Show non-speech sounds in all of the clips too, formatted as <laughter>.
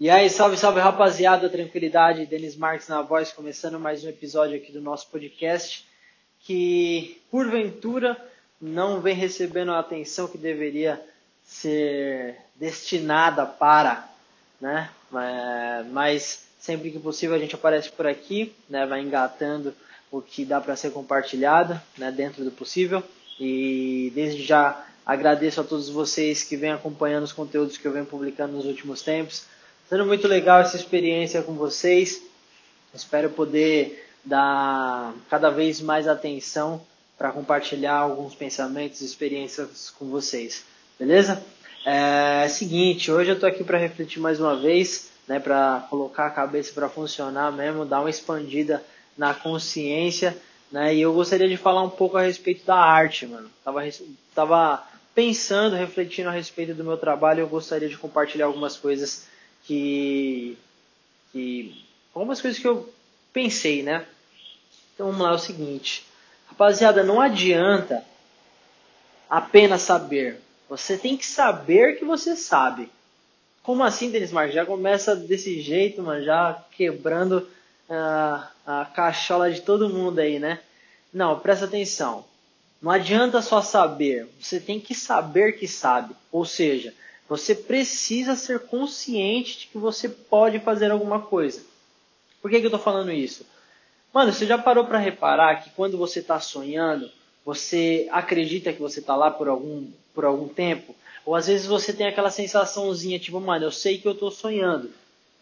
E aí, salve, salve rapaziada, tranquilidade, Denis Marques na voz, começando mais um episódio aqui do nosso podcast, que porventura não vem recebendo a atenção que deveria ser destinada para, né? Mas sempre que possível a gente aparece por aqui, né? Vai engatando o que dá para ser compartilhado, né? Dentro do possível. E desde já agradeço a todos vocês que vêm acompanhando os conteúdos que eu venho publicando nos últimos tempos Sendo muito legal essa experiência com vocês. Espero poder dar cada vez mais atenção para compartilhar alguns pensamentos e experiências com vocês. Beleza? É, é seguinte, hoje eu estou aqui para refletir mais uma vez, né, para colocar a cabeça para funcionar mesmo, dar uma expandida na consciência, né? E eu gostaria de falar um pouco a respeito da arte, mano. Tava, tava pensando, refletindo a respeito do meu trabalho, eu gostaria de compartilhar algumas coisas que, que algumas coisas que eu pensei, né? Então vamos lá, é o seguinte, rapaziada, não adianta apenas saber. Você tem que saber que você sabe. Como assim, Denis Marques? Já começa desse jeito, mano, já quebrando uh, a cachola de todo mundo aí, né? Não, presta atenção. Não adianta só saber, você tem que saber que sabe. Ou seja, você precisa ser consciente de que você pode fazer alguma coisa. Por que, que eu estou falando isso? Mano, você já parou para reparar que quando você está sonhando, você acredita que você está lá por algum, por algum tempo? Ou às vezes você tem aquela sensaçãozinha, tipo, mano, eu sei que eu estou sonhando.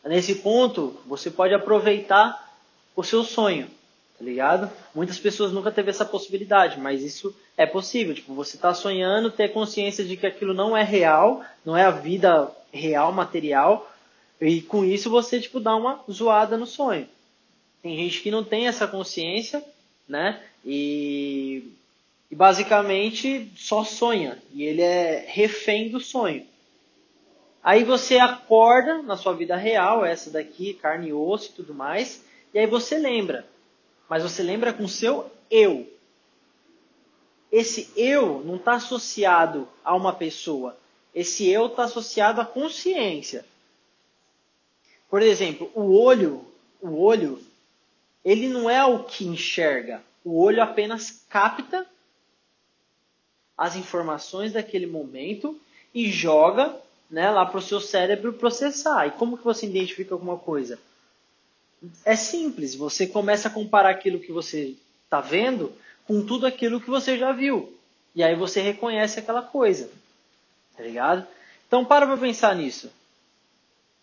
Nesse ponto, você pode aproveitar o seu sonho tá ligado? Muitas pessoas nunca teve essa possibilidade, mas isso é possível. Tipo, você tá sonhando, ter consciência de que aquilo não é real, não é a vida real, material, e com isso você, tipo, dá uma zoada no sonho. Tem gente que não tem essa consciência, né? E, e basicamente só sonha. E ele é refém do sonho. Aí você acorda na sua vida real, essa daqui, carne e osso e tudo mais, e aí você lembra mas você lembra com seu eu. Esse eu não está associado a uma pessoa. Esse eu está associado à consciência. Por exemplo, o olho, o olho, ele não é o que enxerga. O olho apenas capta as informações daquele momento e joga né, lá para o seu cérebro processar. E como que você identifica alguma coisa? é simples. Você começa a comparar aquilo que você está vendo com tudo aquilo que você já viu. E aí você reconhece aquela coisa. Tá ligado? Então para pra pensar nisso.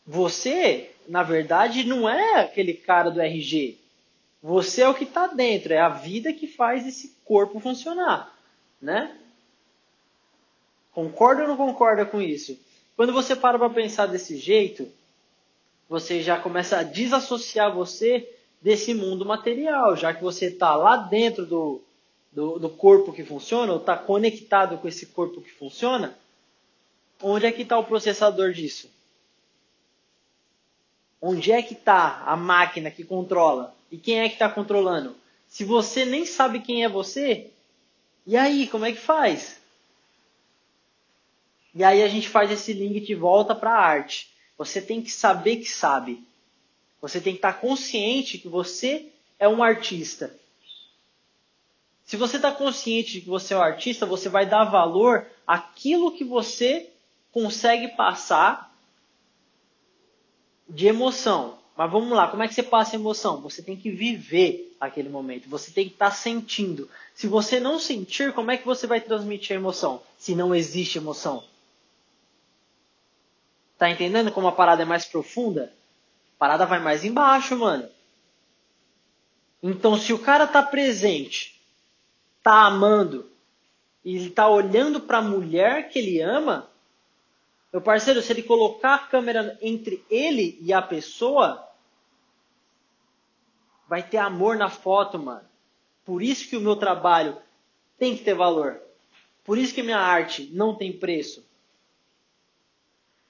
Você, na verdade, não é aquele cara do RG. Você é o que está dentro, é a vida que faz esse corpo funcionar, né? Concorda ou não concorda com isso? Quando você para para pensar desse jeito, você já começa a desassociar você desse mundo material, já que você está lá dentro do, do, do, corpo que funciona, ou está conectado com esse corpo que funciona, onde é que está o processador disso? Onde é que está a máquina que controla? E quem é que está controlando? Se você nem sabe quem é você, e aí, como é que faz? E aí a gente faz esse link de volta para a arte. Você tem que saber que sabe. Você tem que estar consciente que você é um artista. Se você está consciente de que você é um artista, você vai dar valor àquilo que você consegue passar de emoção. Mas vamos lá, como é que você passa emoção? Você tem que viver aquele momento, você tem que estar sentindo. Se você não sentir, como é que você vai transmitir a emoção? Se não existe emoção. Tá entendendo como a parada é mais profunda? A parada vai mais embaixo, mano. Então, se o cara tá presente, tá amando, e ele tá olhando para a mulher que ele ama, meu parceiro, se ele colocar a câmera entre ele e a pessoa, vai ter amor na foto, mano. Por isso que o meu trabalho tem que ter valor. Por isso que minha arte não tem preço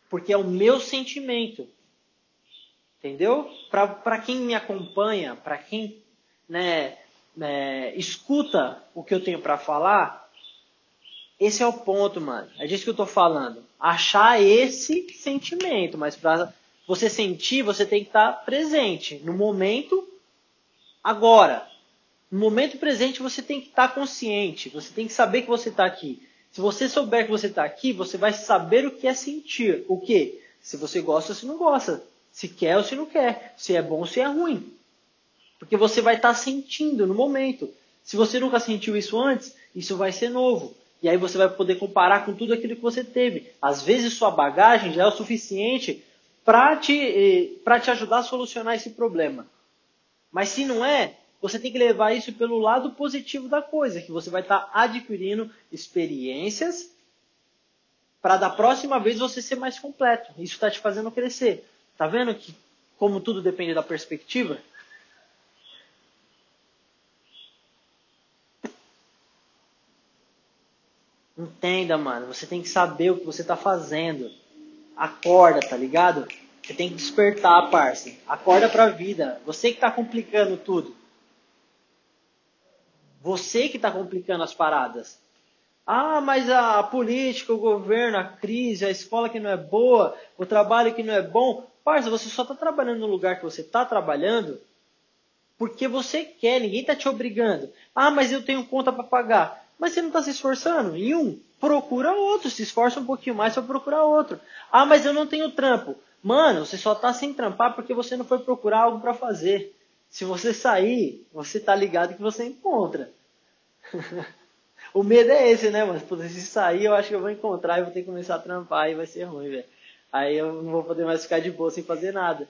porque é o meu sentimento. Entendeu? Para quem me acompanha, para quem né, é, escuta o que eu tenho para falar, esse é o ponto, mano. É disso que eu tô falando. Achar esse sentimento, mas para você sentir, você tem que estar presente no momento agora. No momento presente você tem que estar consciente, você tem que saber que você está aqui. Se você souber que você está aqui, você vai saber o que é sentir. O que? Se você gosta ou se não gosta. Se quer ou se não quer. Se é bom ou se é ruim. Porque você vai estar sentindo no momento. Se você nunca sentiu isso antes, isso vai ser novo. E aí você vai poder comparar com tudo aquilo que você teve. Às vezes sua bagagem já é o suficiente para te, eh, te ajudar a solucionar esse problema. Mas se não é, você tem que levar isso pelo lado positivo da coisa, que você vai estar adquirindo experiências para da próxima vez você ser mais completo. Isso está te fazendo crescer. Tá vendo que como tudo depende da perspectiva? Entenda, mano. Você tem que saber o que você está fazendo. Acorda, tá ligado? Você tem que despertar, parça. Acorda pra vida. Você que está complicando tudo. Você que está complicando as paradas. Ah, mas a política, o governo, a crise, a escola que não é boa, o trabalho que não é bom. Parça, você só está trabalhando no lugar que você está trabalhando porque você quer, ninguém está te obrigando. Ah, mas eu tenho conta para pagar. Mas você não está se esforçando? Em um, procura outro, se esforça um pouquinho mais para procurar outro. Ah, mas eu não tenho trampo. Mano, você só está sem trampar porque você não foi procurar algo para fazer. Se você sair, você está ligado que você encontra. <laughs> o medo é esse, né, mano? Se sair, eu acho que eu vou encontrar e vou ter que começar a trampar e vai ser ruim, velho. Aí eu não vou poder mais ficar de boa sem fazer nada.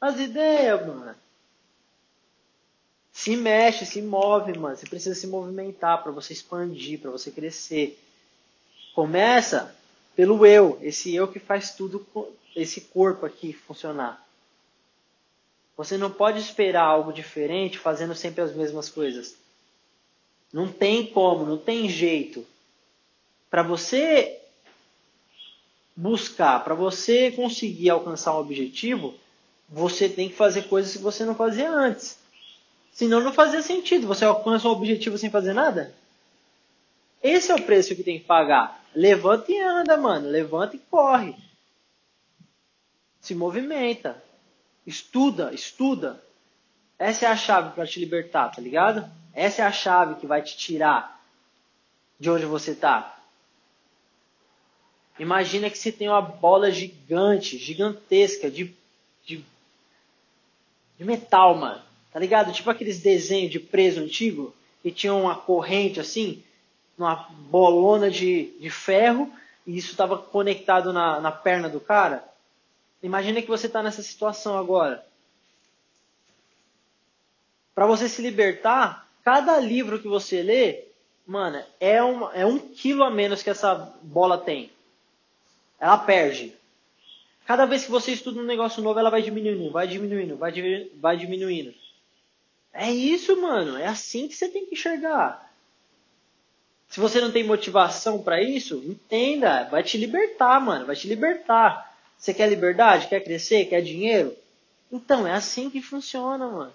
As ideias, mano. Se mexe, se move, mano. Você precisa se movimentar para você expandir, para você crescer. Começa pelo eu, esse eu que faz tudo, esse corpo aqui funcionar. Você não pode esperar algo diferente fazendo sempre as mesmas coisas. Não tem como, não tem jeito. Para você buscar, para você conseguir alcançar um objetivo, você tem que fazer coisas que você não fazia antes. Senão não fazia sentido. Você alcança um objetivo sem fazer nada? Esse é o preço que tem que pagar. Levanta e anda, mano. Levanta e corre. Se movimenta. Estuda, estuda. Essa é a chave para te libertar, tá ligado? Essa é a chave que vai te tirar de onde você está. Imagina que você tem uma bola gigante, gigantesca, de, de, de metal, mano. Tá ligado? Tipo aqueles desenhos de preso antigo, que tinha uma corrente assim, uma bolona de, de ferro, e isso estava conectado na, na perna do cara. Imagina que você está nessa situação agora. Para você se libertar, cada livro que você lê, mano, é, um é um quilo a menos que essa bola tem. Ela perde. Cada vez que você estuda um negócio novo, ela vai diminuindo, vai diminuindo, vai, vai diminuindo. É isso, mano. É assim que você tem que enxergar. Se você não tem motivação para isso, entenda. Vai te libertar, mano. Vai te libertar. Você quer liberdade? Quer crescer? Quer dinheiro? Então, é assim que funciona, mano.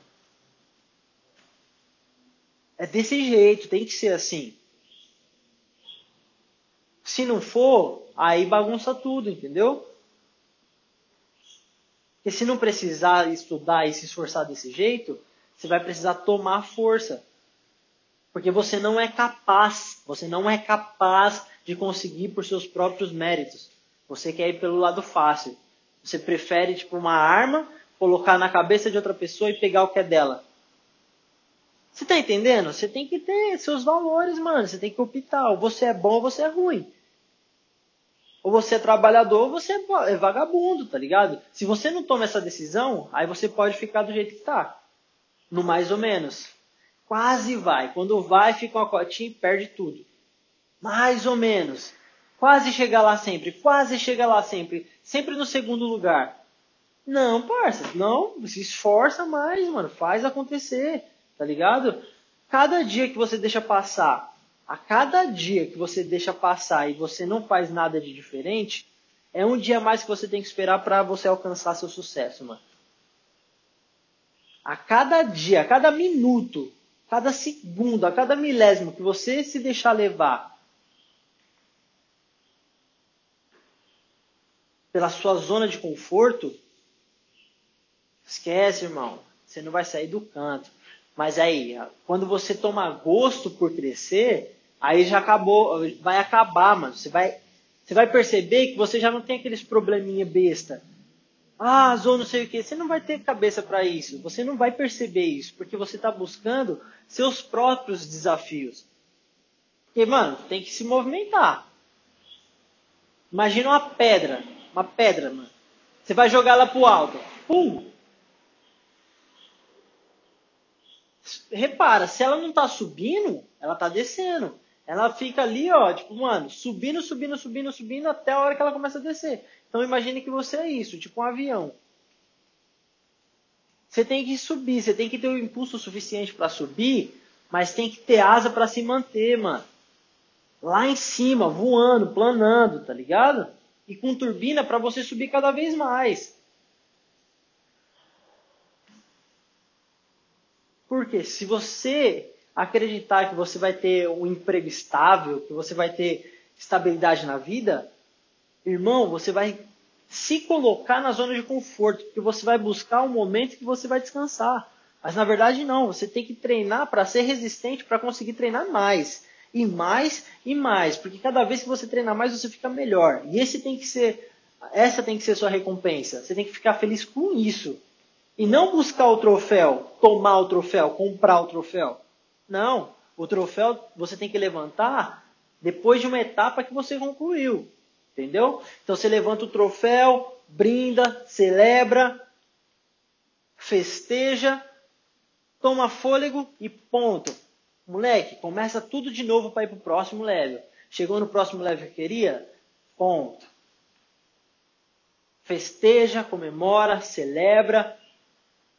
É desse jeito, tem que ser assim. Se não for, aí bagunça tudo, entendeu? Porque se não precisar estudar e se esforçar desse jeito, você vai precisar tomar força. Porque você não é capaz, você não é capaz de conseguir por seus próprios méritos. Você quer ir pelo lado fácil. Você prefere, tipo, uma arma, colocar na cabeça de outra pessoa e pegar o que é dela. Você tá entendendo? Você tem que ter seus valores, mano. Você tem que optar. Ou você é bom ou você é ruim. Ou você é trabalhador ou você é vagabundo, tá ligado? Se você não toma essa decisão, aí você pode ficar do jeito que tá no mais ou menos. Quase vai. Quando vai, fica uma cotinha e perde tudo. Mais ou menos. Quase chega lá sempre. Quase chega lá sempre. Sempre no segundo lugar. Não, parça. Não. Se esforça mais, mano. Faz acontecer. Tá ligado? Cada dia que você deixa passar, a cada dia que você deixa passar e você não faz nada de diferente, é um dia mais que você tem que esperar para você alcançar seu sucesso, mano a cada dia, a cada minuto, cada segundo, a cada milésimo que você se deixar levar pela sua zona de conforto, esquece, irmão. Você não vai sair do canto. Mas aí, quando você toma gosto por crescer, aí já acabou, vai acabar, mano. Você vai, você vai perceber que você já não tem aqueles probleminha besta. Ah, zona não sei o que. Você não vai ter cabeça para isso. Você não vai perceber isso, porque você está buscando seus próprios desafios. E, mano, tem que se movimentar. Imagina uma pedra. Uma pedra, mano. Você vai jogar ela pro alto. Pum! Repara, se ela não tá subindo, ela tá descendo. Ela fica ali, ó, tipo, mano, subindo, subindo, subindo, subindo até a hora que ela começa a descer. Então imagine que você é isso, tipo um avião. Você tem que subir, você tem que ter o um impulso suficiente para subir, mas tem que ter asa para se manter, mano. Lá em cima, voando, planando, tá ligado? E com turbina para você subir cada vez mais. Porque se você acreditar que você vai ter um emprego estável, que você vai ter estabilidade na vida, irmão, você vai se colocar na zona de conforto, porque você vai buscar um momento que você vai descansar. Mas na verdade não, você tem que treinar para ser resistente, para conseguir treinar mais. E mais e mais, porque cada vez que você treinar mais, você fica melhor. E esse tem que ser, essa tem que ser sua recompensa. Você tem que ficar feliz com isso. E não buscar o troféu, tomar o troféu, comprar o troféu. Não, o troféu você tem que levantar depois de uma etapa que você concluiu. Entendeu? Então você levanta o troféu, brinda, celebra, festeja, toma fôlego e ponto. Moleque, começa tudo de novo para ir para o próximo level. Chegou no próximo level que queria? Ponto. Festeja, comemora, celebra,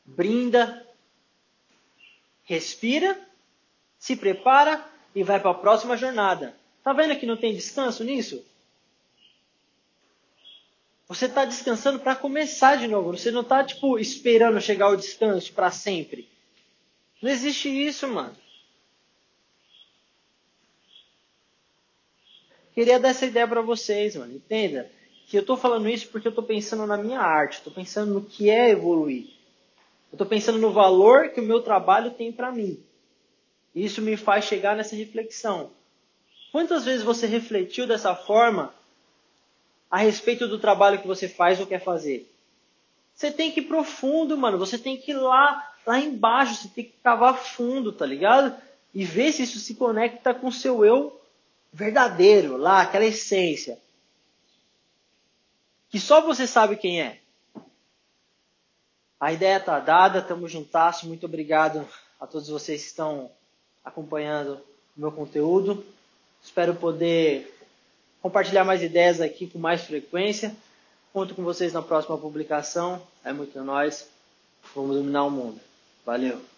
brinda, respira, se prepara e vai para a próxima jornada. Tá vendo que não tem descanso nisso? Você está descansando para começar de novo. Você não está tipo esperando chegar ao descanso para sempre. Não existe isso, mano. Queria dar essa ideia para vocês, mano. Entenda que eu estou falando isso porque eu estou pensando na minha arte. Estou pensando no que é evoluir. Eu estou pensando no valor que o meu trabalho tem para mim. Isso me faz chegar nessa reflexão. Quantas vezes você refletiu dessa forma a respeito do trabalho que você faz ou quer fazer. Você tem que ir profundo, mano. Você tem que ir lá, lá embaixo. Você tem que cavar fundo, tá ligado? E ver se isso se conecta com o seu eu verdadeiro, lá, aquela essência. Que só você sabe quem é. A ideia tá dada, tamo juntasso. Muito obrigado a todos vocês que estão acompanhando o meu conteúdo. Espero poder compartilhar mais ideias aqui com mais frequência. Conto com vocês na próxima publicação. É muito nós. Vamos dominar o mundo. Valeu!